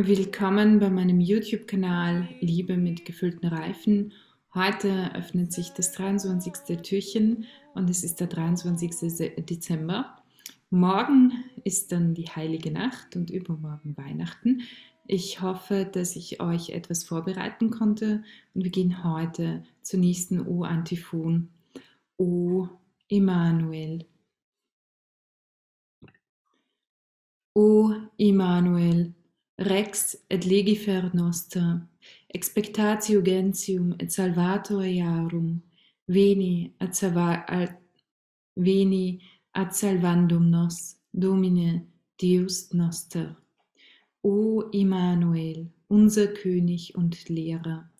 Willkommen bei meinem YouTube-Kanal Liebe mit gefüllten Reifen. Heute öffnet sich das 23. Türchen und es ist der 23. Dezember. Morgen ist dann die heilige Nacht und übermorgen Weihnachten. Ich hoffe, dass ich euch etwas vorbereiten konnte und wir gehen heute zur nächsten O-Antiphon. O Immanuel. O Immanuel Rex et legifer noster, expectatio gentium et salvator earum, veni ad, ad, veni ad salvandum nos, Domine, Deus noster. O Immanuel, unser König und Lehrer,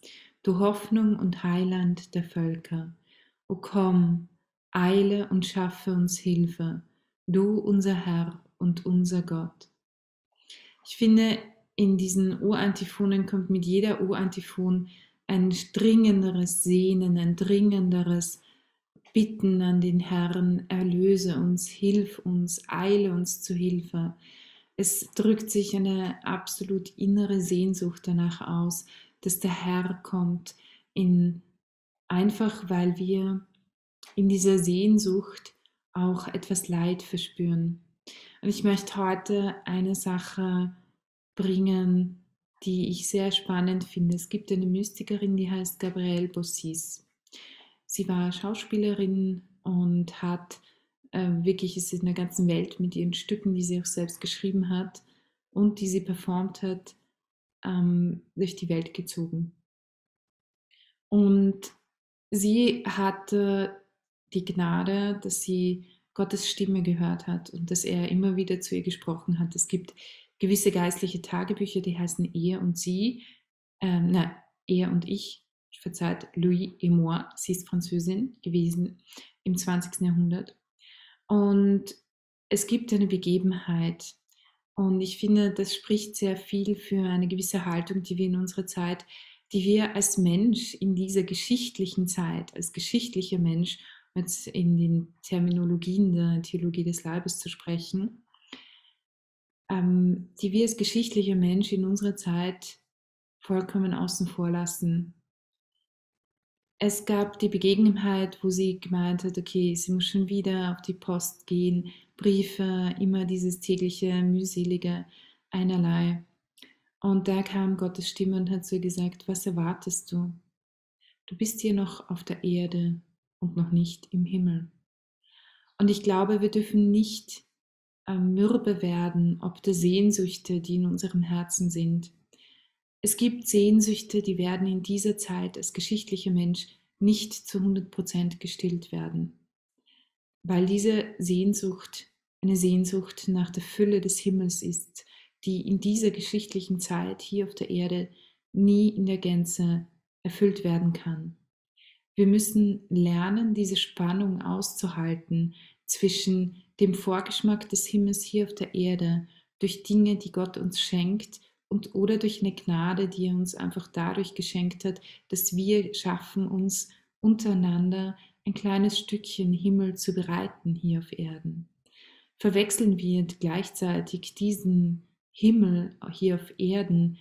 du Hoffnung und Heiland der Völker, o komm, eile und schaffe uns Hilfe, du unser Herr und unser Gott. Ich finde, in diesen U-Antiphonen kommt mit jeder U-Antiphon ein dringenderes Sehnen, ein dringenderes Bitten an den Herrn, erlöse uns, hilf uns, eile uns zu Hilfe. Es drückt sich eine absolut innere Sehnsucht danach aus, dass der Herr kommt, in, einfach weil wir in dieser Sehnsucht auch etwas Leid verspüren. Und ich möchte heute eine Sache bringen, die ich sehr spannend finde. Es gibt eine Mystikerin, die heißt Gabrielle Bossis. Sie war Schauspielerin und hat äh, wirklich ist in der ganzen Welt mit ihren Stücken, die sie auch selbst geschrieben hat und die sie performt hat, ähm, durch die Welt gezogen. Und sie hatte die Gnade, dass sie Gottes Stimme gehört hat und dass er immer wieder zu ihr gesprochen hat. Es gibt gewisse geistliche Tagebücher, die heißen Er und Sie, ähm, na, Er und Ich, verzeiht, Louis et moi, sie ist Französin gewesen im 20. Jahrhundert. Und es gibt eine Begebenheit und ich finde, das spricht sehr viel für eine gewisse Haltung, die wir in unserer Zeit, die wir als Mensch in dieser geschichtlichen Zeit, als geschichtlicher Mensch jetzt in den Terminologien der Theologie des Leibes zu sprechen, ähm, die wir als geschichtlicher Mensch in unserer Zeit vollkommen außen vor lassen. Es gab die Begebenheit, wo sie gemeint hat, okay, sie muss schon wieder auf die Post gehen, Briefe, immer dieses tägliche, mühselige einerlei. Und da kam Gottes Stimme und hat zu ihr gesagt, was erwartest du? Du bist hier noch auf der Erde und noch nicht im Himmel. Und ich glaube, wir dürfen nicht ähm, mürbe werden, ob der Sehnsüchte, die in unserem Herzen sind. Es gibt Sehnsüchte, die werden in dieser Zeit als geschichtlicher Mensch nicht zu 100% gestillt werden, weil diese Sehnsucht eine Sehnsucht nach der Fülle des Himmels ist, die in dieser geschichtlichen Zeit hier auf der Erde nie in der Gänze erfüllt werden kann. Wir müssen lernen, diese Spannung auszuhalten zwischen dem Vorgeschmack des Himmels hier auf der Erde durch Dinge, die Gott uns schenkt und oder durch eine Gnade, die er uns einfach dadurch geschenkt hat, dass wir schaffen, uns untereinander ein kleines Stückchen Himmel zu bereiten hier auf Erden. Verwechseln wir gleichzeitig diesen Himmel hier auf Erden,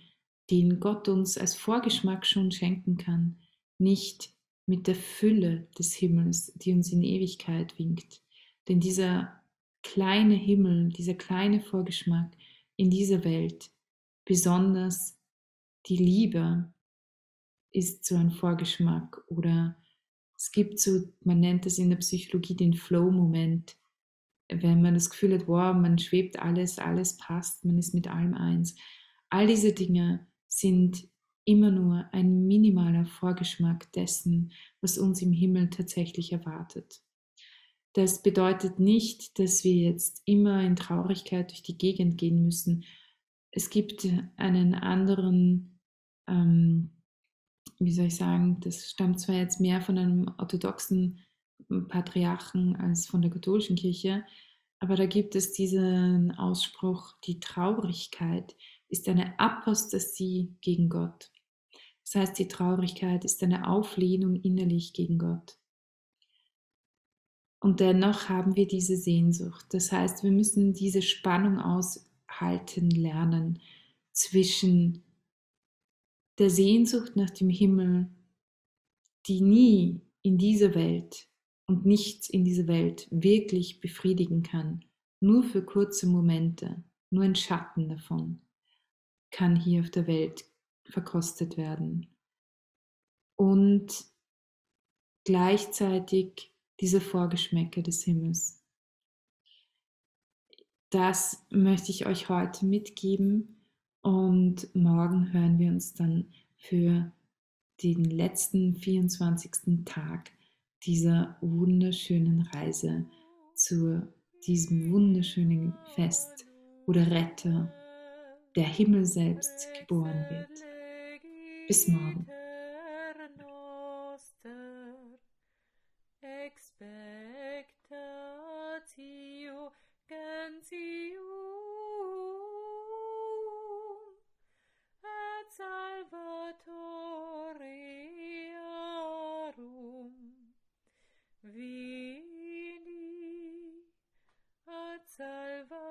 den Gott uns als Vorgeschmack schon schenken kann, nicht mit der Fülle des Himmels, die uns in Ewigkeit winkt. Denn dieser kleine Himmel, dieser kleine Vorgeschmack in dieser Welt, besonders die Liebe, ist so ein Vorgeschmack oder es gibt so, man nennt es in der Psychologie den Flow-Moment, wenn man das Gefühl hat, wow, man schwebt alles, alles passt, man ist mit allem eins. All diese Dinge sind immer nur ein minimaler Vorgeschmack dessen, was uns im Himmel tatsächlich erwartet. Das bedeutet nicht, dass wir jetzt immer in Traurigkeit durch die Gegend gehen müssen. Es gibt einen anderen, ähm, wie soll ich sagen, das stammt zwar jetzt mehr von einem orthodoxen Patriarchen als von der katholischen Kirche, aber da gibt es diesen Ausspruch, die Traurigkeit ist eine Apostasie gegen Gott. Das heißt, die Traurigkeit ist eine Auflehnung innerlich gegen Gott. Und dennoch haben wir diese Sehnsucht. Das heißt, wir müssen diese Spannung aushalten lernen zwischen der Sehnsucht nach dem Himmel, die nie in dieser Welt und nichts in dieser Welt wirklich befriedigen kann, nur für kurze Momente, nur ein Schatten davon kann hier auf der Welt verkostet werden. Und gleichzeitig diese Vorgeschmäcke des Himmels. Das möchte ich euch heute mitgeben und morgen hören wir uns dann für den letzten 24. Tag dieser wunderschönen Reise zu diesem wunderschönen Fest, wo der Retter, der Himmel selbst, geboren wird. Bis morgen. Vini ad salva